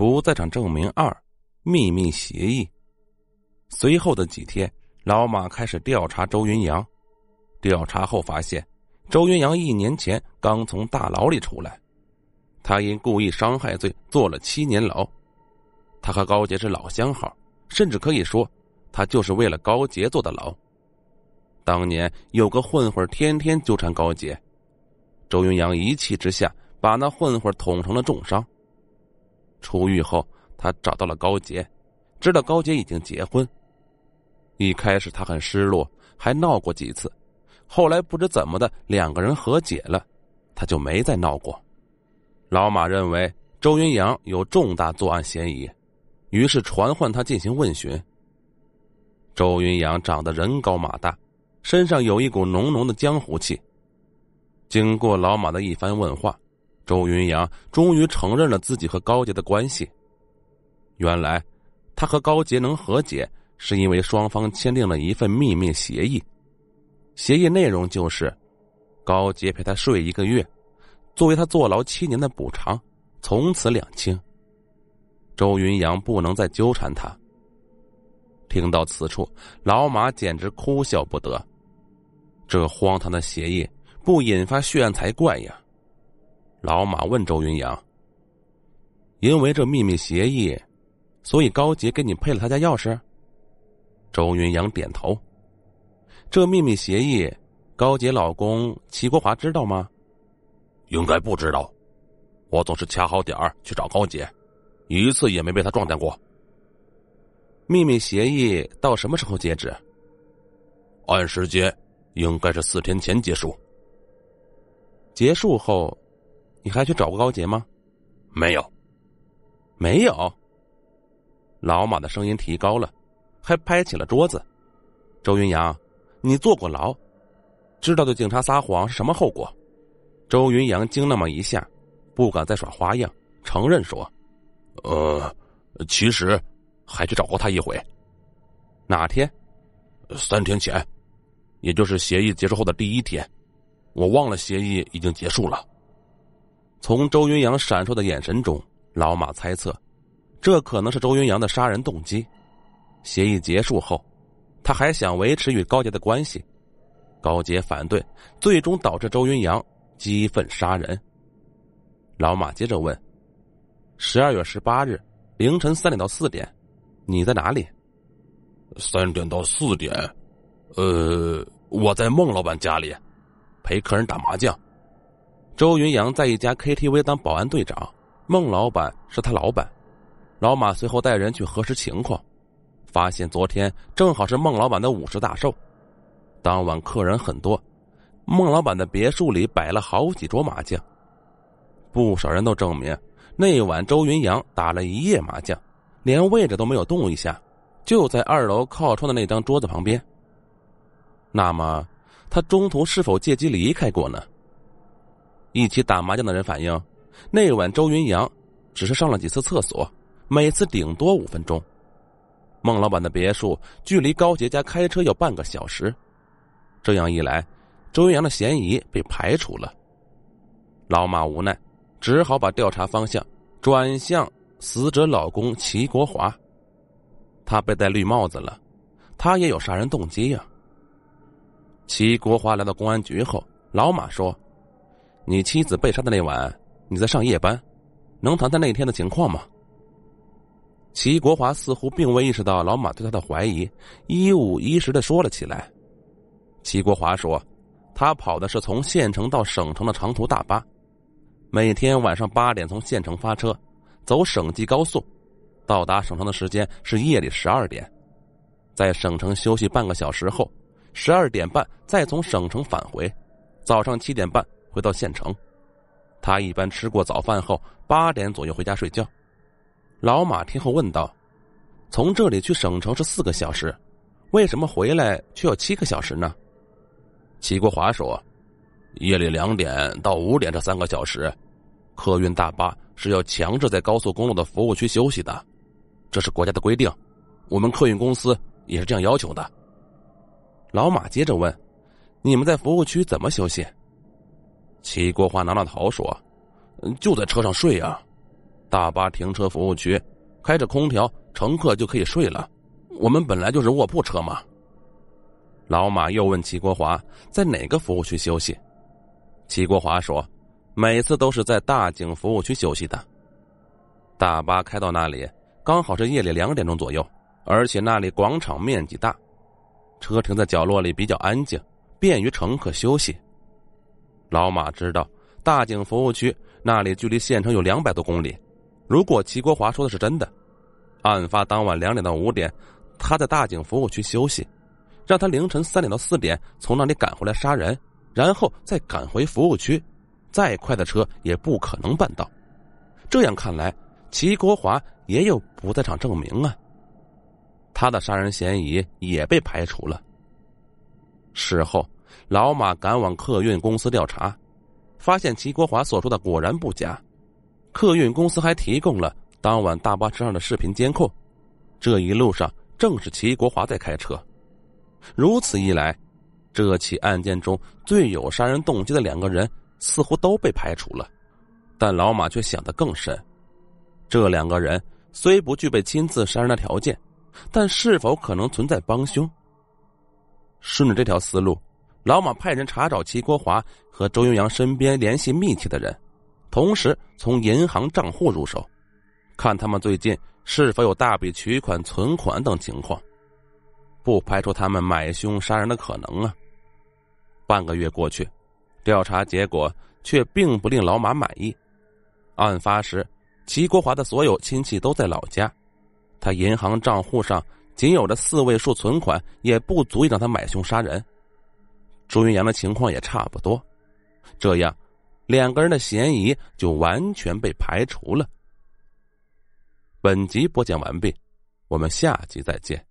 不在场证明二，秘密协议。随后的几天，老马开始调查周云阳。调查后发现，周云阳一年前刚从大牢里出来，他因故意伤害罪坐了七年牢。他和高杰是老相好，甚至可以说，他就是为了高杰坐的牢。当年有个混混天天纠缠高杰，周云阳一气之下把那混混捅成了重伤。出狱后，他找到了高杰，知道高杰已经结婚。一开始他很失落，还闹过几次。后来不知怎么的，两个人和解了，他就没再闹过。老马认为周云阳有重大作案嫌疑，于是传唤他进行问询。周云阳长得人高马大，身上有一股浓浓的江湖气。经过老马的一番问话，周云阳终于承认了自己和高杰的关系。原来，他和高杰能和解，是因为双方签订了一份秘密协议。协议内容就是，高杰陪他睡一个月，作为他坐牢七年的补偿，从此两清。周云阳不能再纠缠他。听到此处，老马简直哭笑不得。这荒唐的协议不引发血案才怪呀！老马问周云阳：“因为这秘密协议，所以高杰给你配了他家钥匙？”周云阳点头。这秘密协议，高杰老公齐国华知道吗？应该不知道。我总是掐好点儿去找高杰，一次也没被他撞见过。秘密协议到什么时候截止？按时间，应该是四天前结束。结束后，你还去找过高杰吗？没有，没有。老马的声音提高了，还拍起了桌子。周云阳。你坐过牢，知道对警察撒谎是什么后果？周云阳惊那么一下，不敢再耍花样，承认说：“呃，其实还去找过他一回。哪天？三天前，也就是协议结束后的第一天。我忘了协议已经结束了。”从周云阳闪烁的眼神中，老马猜测，这可能是周云阳的杀人动机。协议结束后。他还想维持与高杰的关系，高杰反对，最终导致周云阳激愤杀人。老马接着问：“十二月十八日凌晨三点到四点，你在哪里？”三点到四点，呃，我在孟老板家里，陪客人打麻将。周云阳在一家 KTV 当保安队长，孟老板是他老板。老马随后带人去核实情况。发现昨天正好是孟老板的五十大寿，当晚客人很多，孟老板的别墅里摆了好几桌麻将，不少人都证明那晚周云阳打了一夜麻将，连位置都没有动一下，就在二楼靠窗的那张桌子旁边。那么，他中途是否借机离开过呢？一起打麻将的人反映，那晚周云阳只是上了几次厕所，每次顶多五分钟。孟老板的别墅距离高杰家开车要半个小时，这样一来，周云阳的嫌疑被排除了。老马无奈，只好把调查方向转向死者老公齐国华。他被戴绿帽子了，他也有杀人动机呀。齐国华来到公安局后，老马说：“你妻子被杀的那晚，你在上夜班，能谈谈那天的情况吗？”齐国华似乎并未意识到老马对他的怀疑，一五一十的说了起来。齐国华说：“他跑的是从县城到省城的长途大巴，每天晚上八点从县城发车，走省际高速，到达省城的时间是夜里十二点，在省城休息半个小时后，十二点半再从省城返回，早上七点半回到县城。他一般吃过早饭后，八点左右回家睡觉。”老马听后问道：“从这里去省城是四个小时，为什么回来却要七个小时呢？”齐国华说：“夜里两点到五点这三个小时，客运大巴是要强制在高速公路的服务区休息的，这是国家的规定，我们客运公司也是这样要求的。”老马接着问：“你们在服务区怎么休息？”齐国华挠挠头说：“就在车上睡啊。”大巴停车服务区，开着空调，乘客就可以睡了。我们本来就是卧铺车嘛。老马又问齐国华在哪个服务区休息，齐国华说，每次都是在大井服务区休息的。大巴开到那里，刚好是夜里两点钟左右，而且那里广场面积大，车停在角落里比较安静，便于乘客休息。老马知道大井服务区那里距离县城有两百多公里，如果齐国华说的是真的，案发当晚两点到五点，他在大井服务区休息，让他凌晨三点到四点从那里赶回来杀人，然后再赶回服务区，再快的车也不可能办到。这样看来。齐国华也有不在场证明啊，他的杀人嫌疑也被排除了。事后，老马赶往客运公司调查，发现齐国华所说的果然不假。客运公司还提供了当晚大巴车上的视频监控，这一路上正是齐国华在开车。如此一来，这起案件中最有杀人动机的两个人似乎都被排除了。但老马却想得更深。这两个人虽不具备亲自杀人的条件，但是否可能存在帮凶？顺着这条思路，老马派人查找齐国华和周云阳身边联系密切的人，同时从银行账户入手，看他们最近是否有大笔取款、存款等情况，不排除他们买凶杀人的可能啊。半个月过去，调查结果却并不令老马满意。案发时。齐国华的所有亲戚都在老家，他银行账户上仅有的四位数存款也不足以让他买凶杀人。朱云阳的情况也差不多，这样两个人的嫌疑就完全被排除了。本集播讲完毕，我们下集再见。